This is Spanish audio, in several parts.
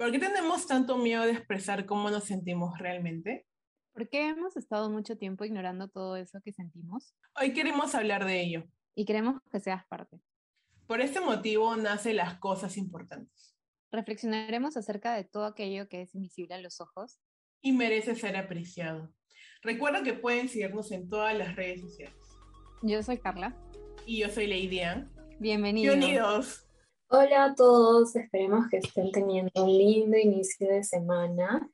¿Por qué tenemos tanto miedo de expresar cómo nos sentimos realmente? ¿Por qué hemos estado mucho tiempo ignorando todo eso que sentimos? Hoy queremos hablar de ello. Y queremos que seas parte. Por este motivo nace las cosas importantes. Reflexionaremos acerca de todo aquello que es invisible a los ojos. Y merece ser apreciado. Recuerda que pueden seguirnos en todas las redes sociales. Yo soy Carla. Y yo soy Lady Ann. Bienvenidos. Bienvenidos. Hola a todos, esperemos que estén teniendo un lindo inicio de semana.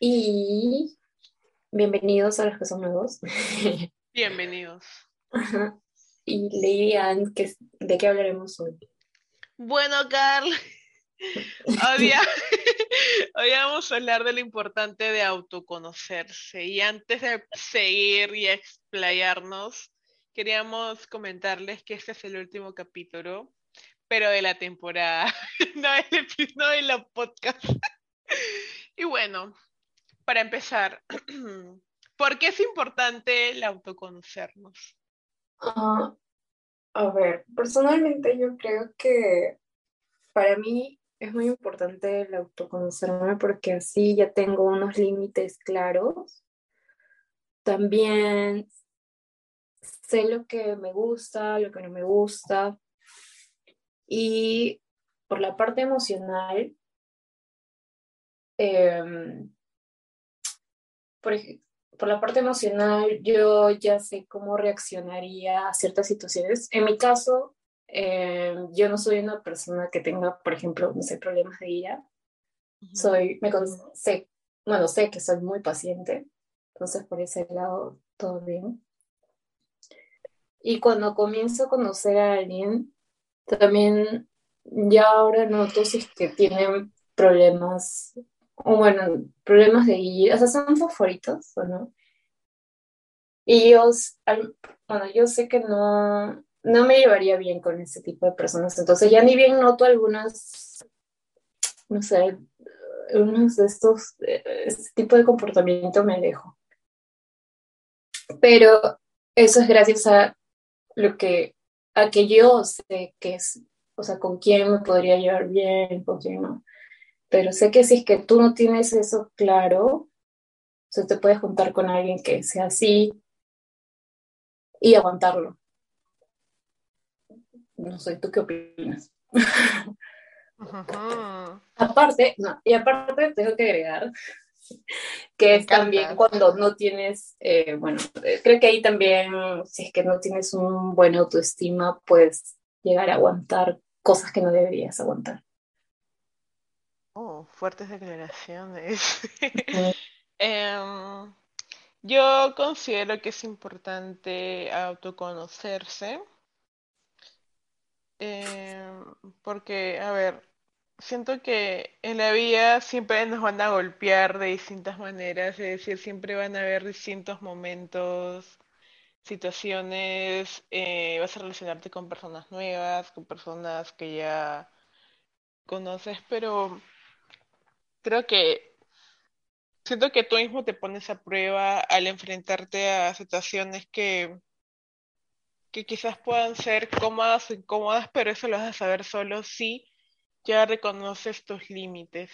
Y bienvenidos a los que son nuevos. Bienvenidos. Y Lady Ann, ¿de qué hablaremos hoy? Bueno, Carl, hoy, hoy vamos a hablar de lo importante de autoconocerse. Y antes de seguir y explayarnos, queríamos comentarles que este es el último capítulo pero de la temporada, no de, la podcast. y bueno, para empezar, ¿por qué es importante el autoconocernos? Ah, a ver, personalmente yo creo que para mí es muy importante el autoconocerme porque así ya tengo unos límites claros. También sé lo que me gusta, lo que no me gusta. Y por la parte emocional, em, por, por, la parte emocional, yo ya sé cómo reaccionaría a ciertas situaciones. En mi caso, em, yo no soy una persona que tenga, por ejemplo, no sé, problemas de ira. Soy, me sé, bueno, sé que soy muy paciente, entonces por ese lado todo bien. Y cuando comienzo a conocer a alguien, también ya ahora noto si es que tienen problemas, o bueno, problemas de ir, o sea, son favoritos o no. Y yo, bueno, yo sé que no, no me llevaría bien con ese tipo de personas, entonces ya ni bien noto algunas, no sé, unos de estos, este tipo de comportamiento me alejo. Pero eso es gracias a lo que a que yo sé que es, o sea, con quién me podría llevar bien, con quién no. Pero sé que si es que tú no tienes eso claro, o sea, te puedes juntar con alguien que sea así y aguantarlo. No sé, ¿tú qué opinas? aparte, no, y aparte tengo que agregar que es también cuando no tienes, eh, bueno, eh, creo que ahí también, si es que no tienes un buen autoestima, puedes llegar a aguantar cosas que no deberías aguantar. Oh, fuertes declaraciones. Em, yo considero que es importante autoconocerse. Em, porque, a ver, siento que en la vida siempre nos van a golpear de distintas maneras, es decir, siempre van a haber distintos momentos, situaciones, eh, vas a relacionarte con personas nuevas, con personas que ya conoces, pero creo que siento que tú mismo te pones a prueba al enfrentarte a situaciones que que quizás puedan ser cómodas o incómodas, pero eso lo vas a saber solo si ya reconoces tus límites.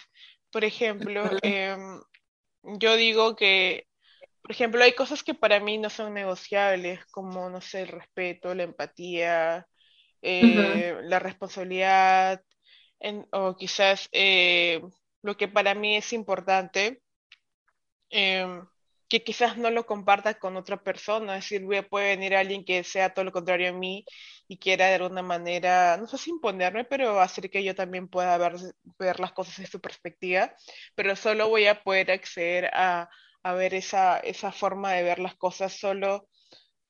Por ejemplo, em, yo digo que, por ejemplo, hay cosas que para mí no son negociables, como, no sé, el respeto, la empatía, eh, la responsabilidad, o quizás eh, lo que para mí es importante, em, que quizás no lo comparta con otra persona, es decir, puede venir alguien que sea todo lo contrario a mí y quiera de alguna manera, no sé si imponerme, pero hacer que yo también pueda ver, ver las cosas desde su perspectiva, pero solo voy a poder acceder a, a ver esa, esa forma de ver las cosas solo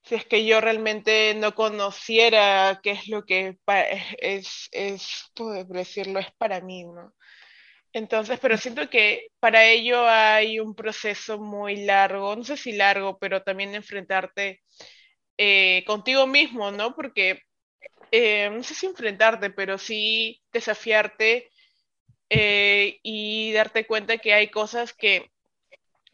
si es que yo realmente no conociera qué es lo que es, es, por decirlo, es para mí, ¿no? Entonces, pero siento que para ello hay un proceso muy largo, no sé si largo, pero también enfrentarte eh, contigo mismo, ¿no? Porque eh, no sé si enfrentarte, pero sí desafiarte eh, y darte cuenta que hay cosas que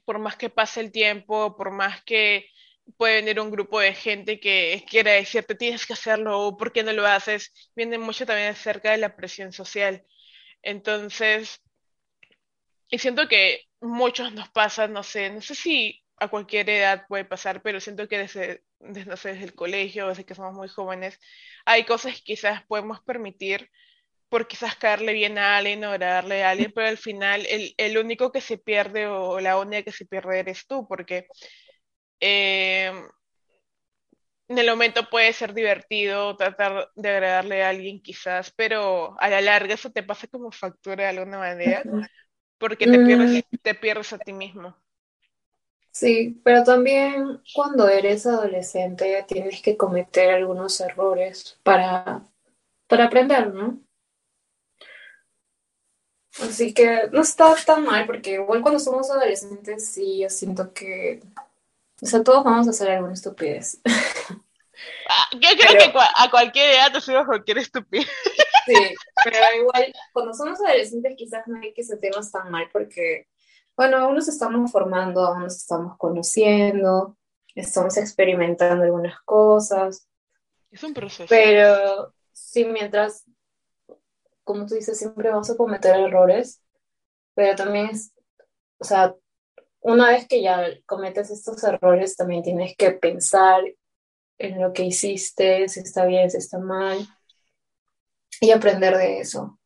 por más que pase el tiempo, por más que puede venir un grupo de gente que quiera decirte tienes que hacerlo o por qué no lo haces, viene mucho también acerca de la presión social. Entonces, y siento que muchos nos pasan, no sé, no sé si a cualquier edad puede pasar, pero siento que desde, no sé, desde el colegio, desde que somos muy jóvenes, hay cosas que quizás podemos permitir por quizás caerle bien a alguien o agradarle a alguien, pero al final el, el, único que se pierde o la única que se pierde eres tú, porque eh, en el momento puede ser divertido tratar de agradarle a alguien quizás, pero a la larga eso te pasa como factura de alguna manera, porque te pierdes, mm. te pierdes a ti mismo. Sí, pero también cuando eres adolescente tienes que cometer algunos errores para, para aprender, ¿no? Así que no está tan mal, porque igual cuando somos adolescentes sí, yo siento que, o sea, todos vamos a hacer alguna estupidez. Ah, yo creo que a cualquier edad hacemos cualquier estupidez. Sí, pero igual cuando somos adolescentes quizás no hay que sentirnos tan mal porque bueno, aún nos estamos formando, aún nos estamos conociendo, estamos experimentando algunas cosas. Es un proceso. Pero sí, mientras, como tú dices, siempre vamos a cometer errores, pero también es, o sea, una vez que ya cometes estos errores, también tienes que pensar en lo que hiciste, si está bien, si está mal, y aprender de eso.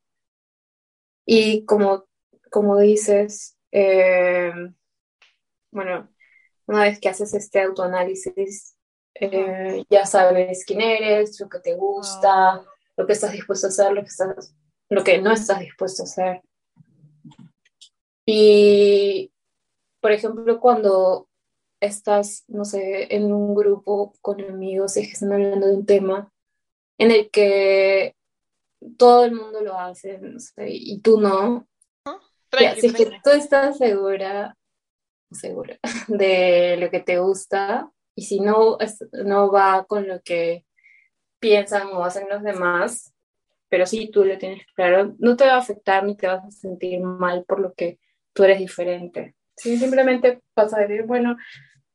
Y como, como dices, eh, bueno, una vez que haces este autoanálisis, eh, ya sabes quién eres, lo que te gusta, lo que estás dispuesto a hacer, lo que, estás, lo que no estás dispuesto a hacer. Y, por ejemplo, cuando estás, no sé, en un grupo con amigos y que están hablando de un tema en el que todo el mundo lo hace, y tú no, si es que tú estás segura, segura de lo que te gusta y si no, no va con lo que piensan o hacen los demás, pero si tú lo tienes claro, no te va a afectar ni te vas a sentir mal por lo que tú eres diferente. Sí, simplemente vas a decir, bueno,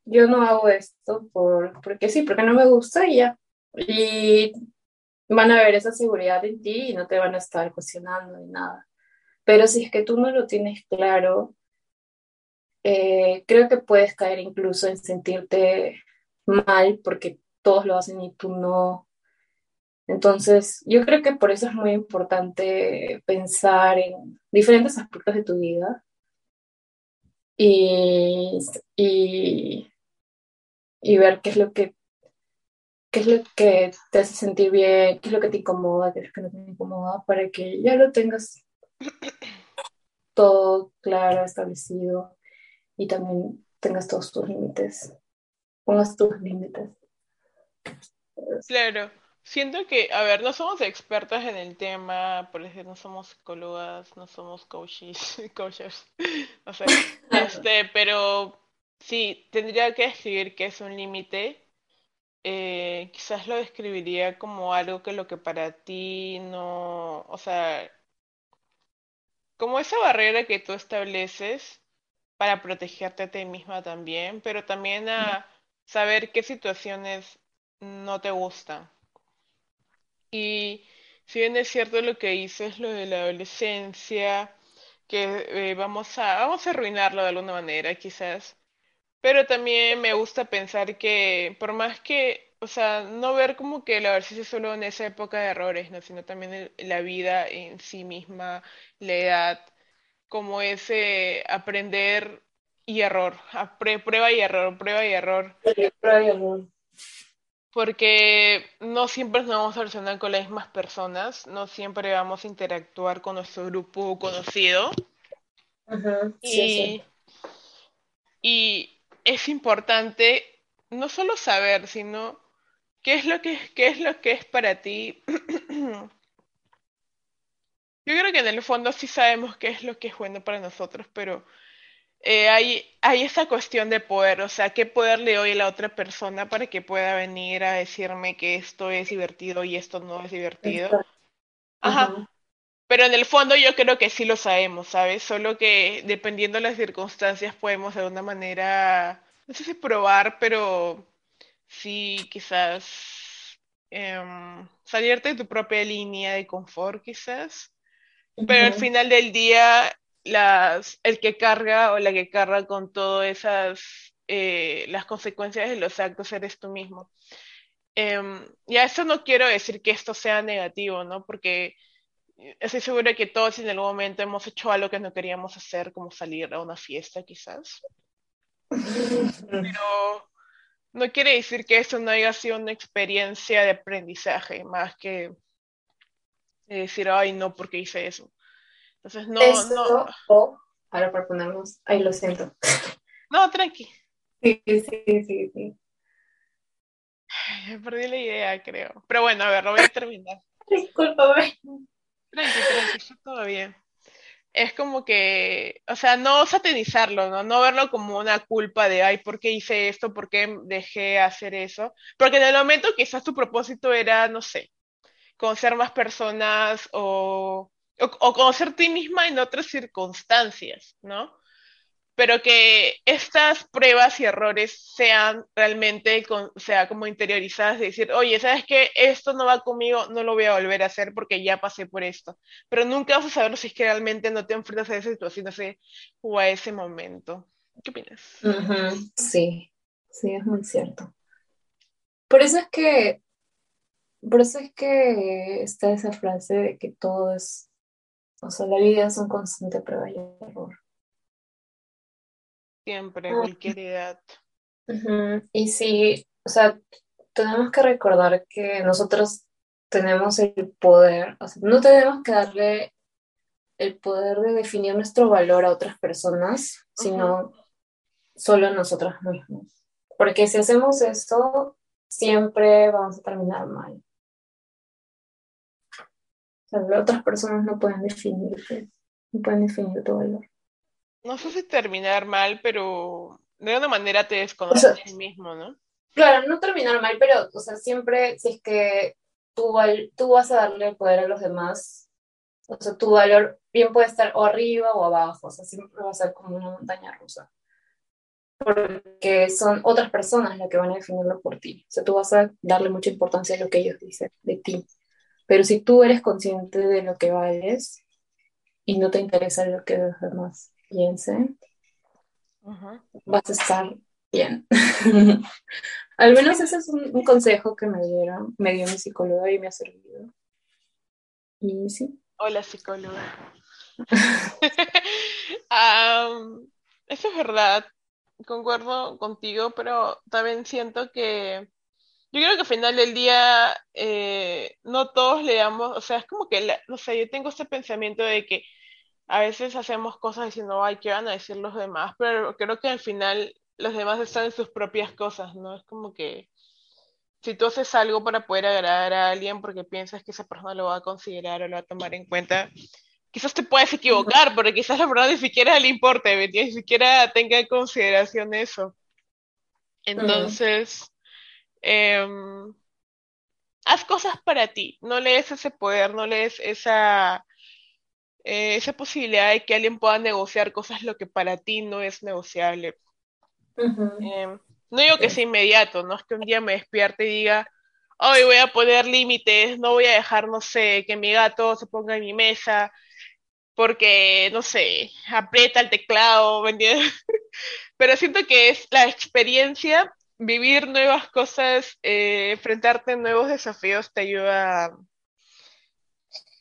yo no hago esto por, porque sí, porque no me gusta y ya. Y van a ver esa seguridad en ti y no te van a estar cuestionando ni nada. Pero si es que tú no lo tienes claro, eh, creo que puedes caer incluso en sentirte mal porque todos lo hacen y tú no. Entonces, yo creo que por eso es muy importante pensar en diferentes aspectos de tu vida y, y, y ver qué es lo que qué es lo que te hace sentir bien, qué es lo que te incomoda, qué es lo que no te incomoda, para que ya lo tengas todo claro, establecido y también tengas todos tus límites, pongas tus límites. Claro, siento que, a ver, no somos expertas en el tema, por ejemplo, no somos psicólogas, no somos coaches, coaches, no sé, este, pero sí, tendría que escribir que es un límite. Eh, quizás lo describiría como algo que lo que para ti no, o sea, como esa barrera que tú estableces para protegerte a ti misma también, pero también a saber qué situaciones no te gustan. Y si bien es cierto lo que dices, lo de la adolescencia, que eh, vamos a, vamos a arruinarlo de alguna manera, quizás. Pero también me gusta pensar que por más que, o sea, no ver como que la adolescencia solo en esa época de errores, ¿no? Sino también la vida en sí misma, la edad, como ese aprender y error, prueba y error, prueba y error. Prueba y error. Porque no siempre nos vamos a relacionar con las mismas personas, no siempre vamos a interactuar con nuestro grupo conocido. y, y es importante no solo saber, sino qué es lo que, qué es, lo que es para ti Yo creo que en el fondo sí sabemos qué es lo que es bueno para nosotros, pero eh, hay, hay esa cuestión de poder, o sea, ¿qué poder le doy a la otra persona para que pueda venir a decirme que esto es divertido y esto no es divertido? Ajá. Pero en el fondo yo creo que sí lo sabemos, ¿sabes? Solo que dependiendo de las circunstancias podemos de alguna manera, no sé si probar, pero sí quizás em, salirte de tu propia línea de confort, quizás pero al final del día las, el que carga o la que carga con todas esas, eh, las consecuencias de los actos eres tú mismo. Eh, y a eso no quiero decir que esto sea negativo, ¿no? Porque estoy segura que todos en algún momento hemos hecho algo que no queríamos hacer, como salir a una fiesta quizás. Pero no quiere decir que eso no haya sido una experiencia de aprendizaje, más que decir, ay, no, porque hice eso. Entonces, no, no. O, ahora para ponernos, ay, lo siento. No, tranqui. Sí, sí, sí, sí. Perdí la idea, creo. Pero bueno, a ver, lo voy a terminar. Disculpame. Tranqui, tranqui, está todo bien. Es como que, o sea, no satanizarlo, ¿no? No verlo como una culpa de, ay, ¿por qué hice esto? ¿Por qué dejé hacer eso? Porque en el momento quizás tu propósito era, no sé, conocer más personas o, o, conocer a ti misma en otras circunstancias, ¿no? Pero que estas pruebas y errores sean realmente, sea, como interiorizadas, de decir, oye, ¿sabes qué? Esto no va conmigo, no lo voy a volver a hacer porque ya pasé por esto. Pero nunca vas a saberlo si es que realmente no te enfrentas a esa situación ese, o a ese momento. ¿Qué opinas? Sí, sí, es muy cierto. Por eso es que por eso es que está esa frase de que todo es, o sea, la vida es un constante prueba y error. Siempre, cualquier edad. Y sí, o sea, tenemos que recordar que nosotros tenemos el poder, o sea, no tenemos que darle el poder de definir nuestro valor a otras personas, sino solo a nosotras mismos. Porque si hacemos esto, siempre vamos a terminar mal otras personas no pueden definirte, no pueden definir tu valor. No sé si terminar mal, pero de alguna manera te desconoces a ti mismo, ¿no? Claro, no terminar mal, pero, o sea, siempre, si es que tú, tú vas a darle poder a los demás, o sea, tu valor bien puede estar o arriba o abajo, o sea, siempre va a ser como una montaña rusa. Porque son otras personas las que van a definirlo por ti. O sea, tú vas a darle mucha importancia a lo que ellos dicen de ti. Pero si tú eres consciente de lo que vales y no te interesa lo que los demás piensen, vas a estar bien. Al menos ese es un, consejo que me dieron, me dio mi psicóloga y me ha servido. Y sí. Hola psicóloga. eso es verdad, concuerdo contigo, pero también siento que yo creo que al final del día eh, no todos le damos, o sea, es como que, no sé, yo tengo este pensamiento de que a veces hacemos cosas diciendo, ay, ¿qué van a decir los demás? Pero creo que al final los demás están en sus propias cosas, ¿no? Es como que si tú haces algo para poder agradar a alguien porque piensas que esa persona lo va a considerar o lo va a tomar en cuenta, quizás te puedes equivocar, porque quizás la persona ni siquiera le importe, ni siquiera tenga en consideración eso. Entonces, Em, haz cosas para ti, no lees ese poder, no lees esa, eh, esa posibilidad de que alguien pueda negociar cosas lo que para ti no es negociable. Em, no digo que sea inmediato, no es que un día me despierte y diga, hoy voy a poner límites, no voy a dejar, no sé, que mi gato se ponga en mi mesa, porque, no sé, aprieta el teclado, ¿me entiendes? Pero siento que es la experiencia vivir nuevas cosas, eh, enfrentarte a nuevos desafíos te ayuda,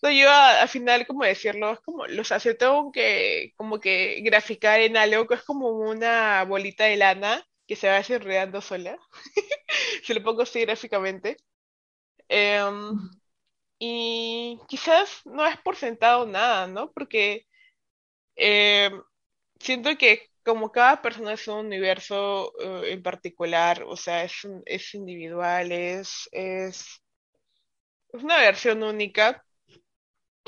te ayuda al final, como decirlo, es como, los hace tengo que, como que graficar en algo que es como una bolita de lana que se va desenredando sola, se lo pongo así gráficamente. Em, y quizás no es por sentado nada, ¿no? Porque em, siento que como cada persona es un universo eh, en particular, o sea, es, es individual, es, es, una versión única,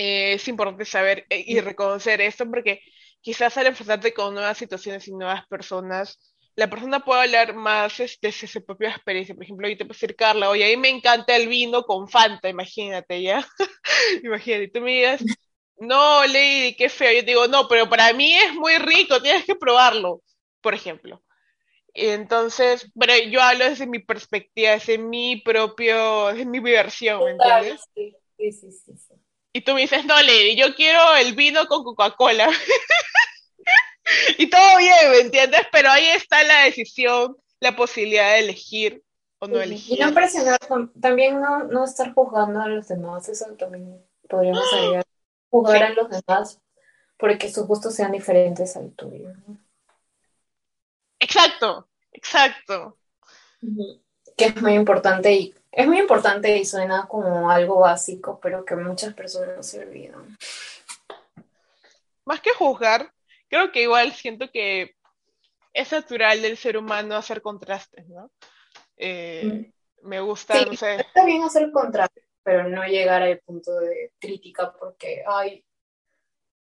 eh, es importante saber eh, y reconocer esto porque quizás al enfrentarte con nuevas situaciones y nuevas personas, la persona puede hablar más desde este, su propia experiencia. Por ejemplo, yo te puedo decir, Carla, oye, a mí me encanta el vino con Fanta, imagínate, ¿ya? imagínate, tú me digas, no, Lady, qué feo. Yo digo, no, pero para mí es muy rico, tienes que probarlo, por ejemplo. Entonces, pero yo hablo desde mi perspectiva, desde mi propio, desde mi versión, ¿me entiendes? Sí, sí, sí, sí. Y tú me dices, no, Lady, yo quiero el vino con Coca-Cola. y todo bien, ¿me entiendes? Pero ahí está la decisión, la posibilidad de elegir o no elegir. Y no presionar, también no, no estar juzgando a los demás, eso también podríamos ¡Ah! ayudar. Juzgar a los demás porque sus gustos sean diferentes al tuyo. Exacto, exacto. Que es muy importante y es muy importante y suena como algo básico, pero que muchas personas se olvidan. Más que juzgar, creo que igual siento que es natural del ser humano hacer contrastes, ¿no? Eh, mm. Me gusta, no sé. Está bien hacer contrastes, pero no llegar al punto de crítica porque, ay,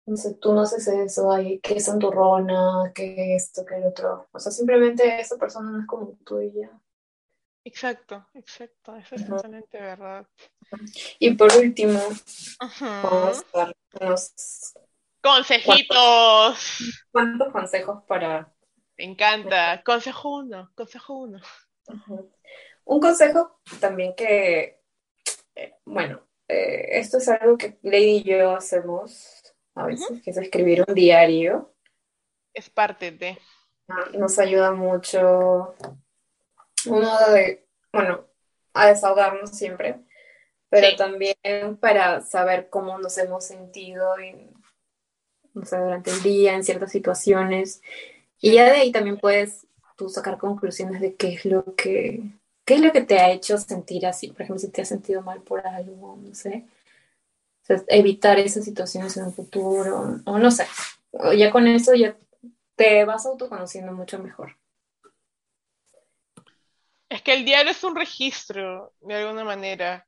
no sé, tú no haces eso, ay, que santurrona, que esto, que el otro. O sea, simplemente esa persona no es como tú y ya. Exacto, exacto, eso es totalmente verdad. Y por último, vamos a dar unos consejitos. ¿Cuántos consejos para me encanta. Consejo uno, consejo uno. Un consejo también que, eh, bueno, eh, esto es algo que Lady y yo hacemos a veces, que es escribir un diario. Es parte de. Nos ayuda mucho, uno de, bueno, a desahogarnos siempre, pero también para saber cómo nos hemos sentido en, durante el día, en ciertas situaciones. Y ya de ahí también puedes tú sacar conclusiones de qué es lo que, qué es lo que te ha hecho sentir así. Por ejemplo, si te has sentido mal por algo, no sé. evitar esas situaciones en el futuro, o no sé. ya con eso ya te vas autoconociendo mucho mejor. Es que el diario es un registro, de alguna manera.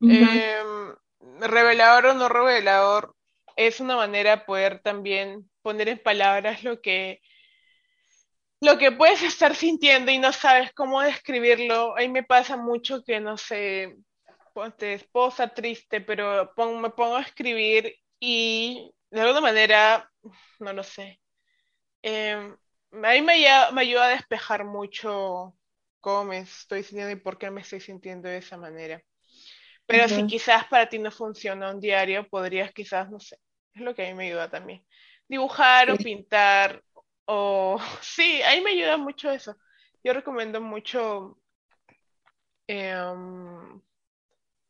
Em, revelador o no revelador, es una manera de poder también poner en palabras lo que lo que puedes estar sintiendo y no sabes cómo describirlo. A mí me pasa mucho que, no sé, ponte esposa triste, pero me pongo a escribir y de alguna manera, no lo sé. Em, a mí me, ayuda a despejar mucho cómo me estoy sintiendo y por qué me estoy sintiendo de esa manera. Pero si quizás para ti no funciona un diario, podrías quizás, no sé, es lo que a mí me ayuda también. Dibujar o pintar o sí, ahí me ayuda mucho eso. Yo recomiendo mucho em,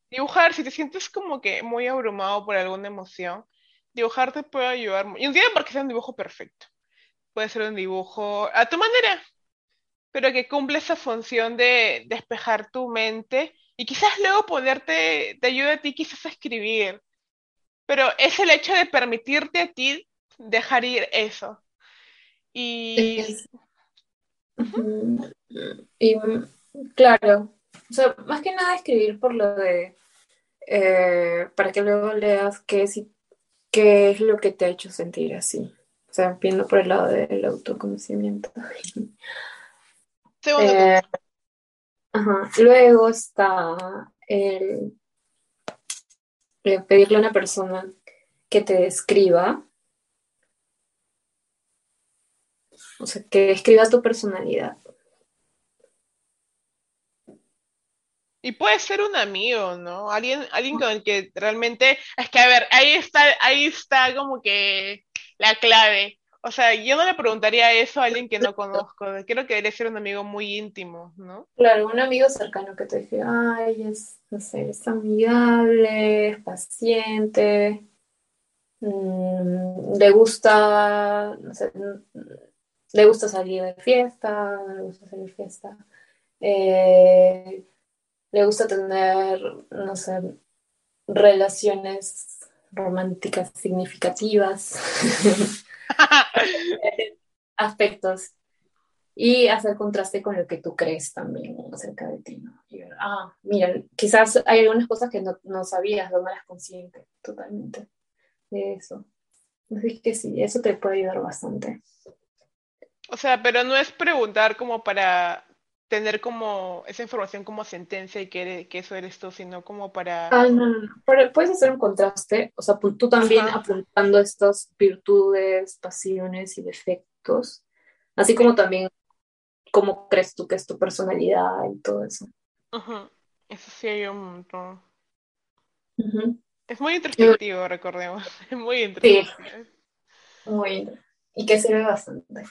dibujar. Si te sientes como que muy abrumado por alguna emoción, dibujar te puede ayudar. Y un día porque sea un dibujo perfecto. Puede ser un dibujo a tu manera, pero que cumple esa función de despejar tu mente y quizás luego ponerte, te ayude a ti quizás a escribir. Pero es el hecho de permitirte a ti dejar ir eso. Y... y claro, o sea, más que nada escribir por lo de, eh, para que luego leas qué es, qué es lo que te ha hecho sentir así. O sea, viendo por el lado del autoconocimiento. Eh, luego está el, el pedirle a una persona que te describa O sea, que escribas tu personalidad. Y puede ser un amigo, ¿no? Alguien, alguien con el que realmente, es que a ver, ahí está, ahí está como que la clave. O sea, yo no le preguntaría eso a alguien que no conozco. Creo que debe ser un amigo muy íntimo, ¿no? Claro, un amigo cercano que te dice, ay, es, no sé, es amigable, es paciente, mm, le gusta, no sé, le gusta salir de fiesta, no le gusta salir de fiesta, eh, le gusta tener, no sé, relaciones románticas significativas, aspectos, y hacer contraste con lo que tú crees también acerca de ti. ¿no? ah, mira, quizás hay algunas cosas que no, no sabías, no eras consciente totalmente de eso. Así que sí, eso te puede ayudar bastante. O sea, pero no es preguntar como para tener como esa información como sentencia y que, que eso eres tú, sino como para... Ah, no, no, no. puedes hacer un contraste, o sea, tú también apuntando estas virtudes, pasiones y defectos, así como también cómo crees tú que es tu personalidad y todo eso. Eso sí hay un montón. Es muy introspectivo, recordemos. Es muy introspectivo. Muy. Y que sirve bastante.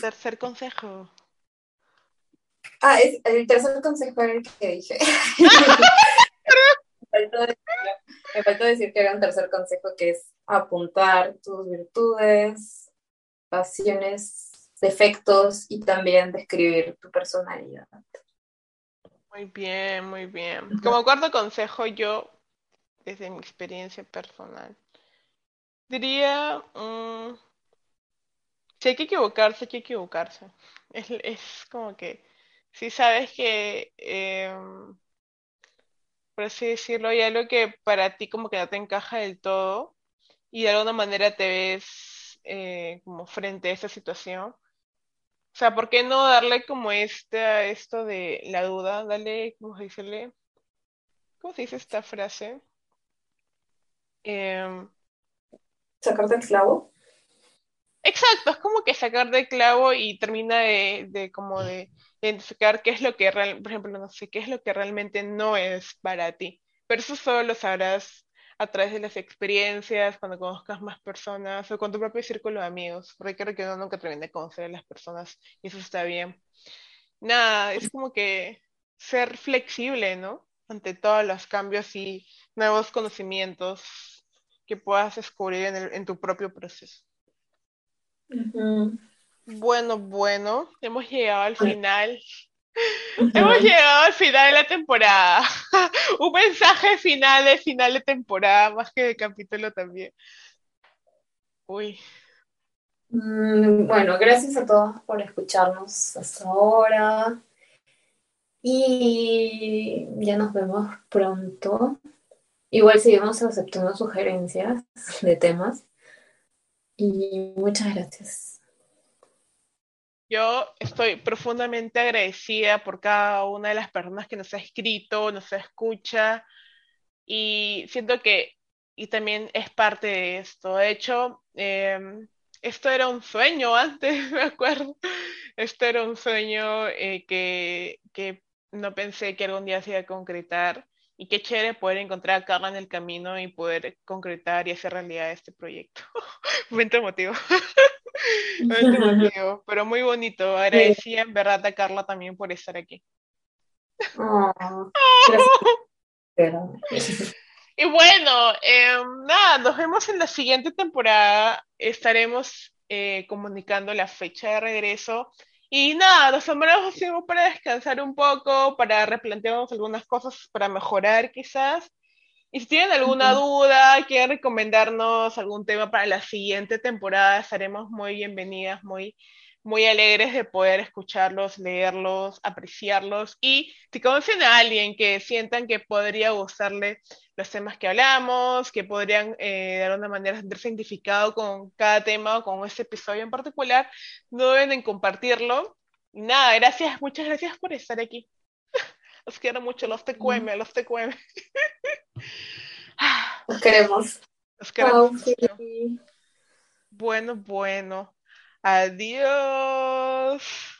Tercer consejo. Ah, es, el tercer consejo era el que dije. me, faltó decir, que era un tercer consejo que es apuntar tus virtudes, pasiones, defectos y también describir tu personalidad. Muy bien, muy bien. Como cuarto consejo, yo, desde mi experiencia personal, diría, mm, si hay que equivocarse, hay que equivocarse. Es, es como que si sabes que, em, por así decirlo, hay algo que para ti como que no te encaja del todo y de alguna manera te ves eh, como frente a esa situación. O sea, ¿por qué no darle como este, esto de la duda? Dale, ¿cómo se dice? ¿Cómo se dice esta frase? Eh, ¿Sacarte el clavo? Exacto, es como que sacar de clavo y termina de, de como de identificar qué es lo que real, por ejemplo, no sé, qué es lo que realmente no es para ti. Pero eso solo lo sabrás a través de las experiencias, cuando conozcas más personas o con tu propio círculo de amigos, porque creo que uno nunca termina de conocer a las personas y eso está bien. Nada, es como que ser flexible, ¿no? Ante todos los cambios y nuevos conocimientos que puedas descubrir en, el, en tu propio proceso. Bueno, bueno, hemos llegado al final. Hemos llegado al final de la temporada. Un mensaje final de final de temporada, más que de capítulo también. Uy. Mm, bueno, gracias a todos por escucharnos hasta ahora. Y ya nos vemos pronto. Igual seguimos aceptando sugerencias de temas. Y muchas gracias. Yo estoy profundamente agradecida por cada una de las personas que nos ha escrito, nos escucha y siento que y también es parte de esto. De hecho, em, esto era un sueño antes, me acuerdo. Esto era un sueño eh, que, que no pensé que algún día se iba a concretar. Y qué chévere poder encontrar a Carla en el camino y poder concretar y hacer realidad este proyecto. Momento emotivo. Momento emotivo, pero muy bonito. Agradecía en verdad a Carla también por estar aquí. Oh, y bueno, em, nada, nos vemos en la siguiente temporada. Estaremos eh, comunicando la fecha de regreso y nada, nos tomamos tiempo para descansar un poco, para replantearnos algunas cosas para mejorar quizás. Y si tienen alguna duda, quieren recomendarnos algún tema para la siguiente temporada, estaremos muy bienvenidas, muy muy alegres de poder escucharlos, leerlos, apreciarlos y si conocen a alguien que sientan que podría gustarle los temas que hablamos, que podrían eh, de alguna manera sentirse identificado con cada tema o con este episodio en particular, no deben en compartirlo. Nada, gracias, muchas gracias por estar aquí. Los quiero mucho, los TQM, los TQM. Los queremos. Los queremos. Bueno, bueno. Adiós.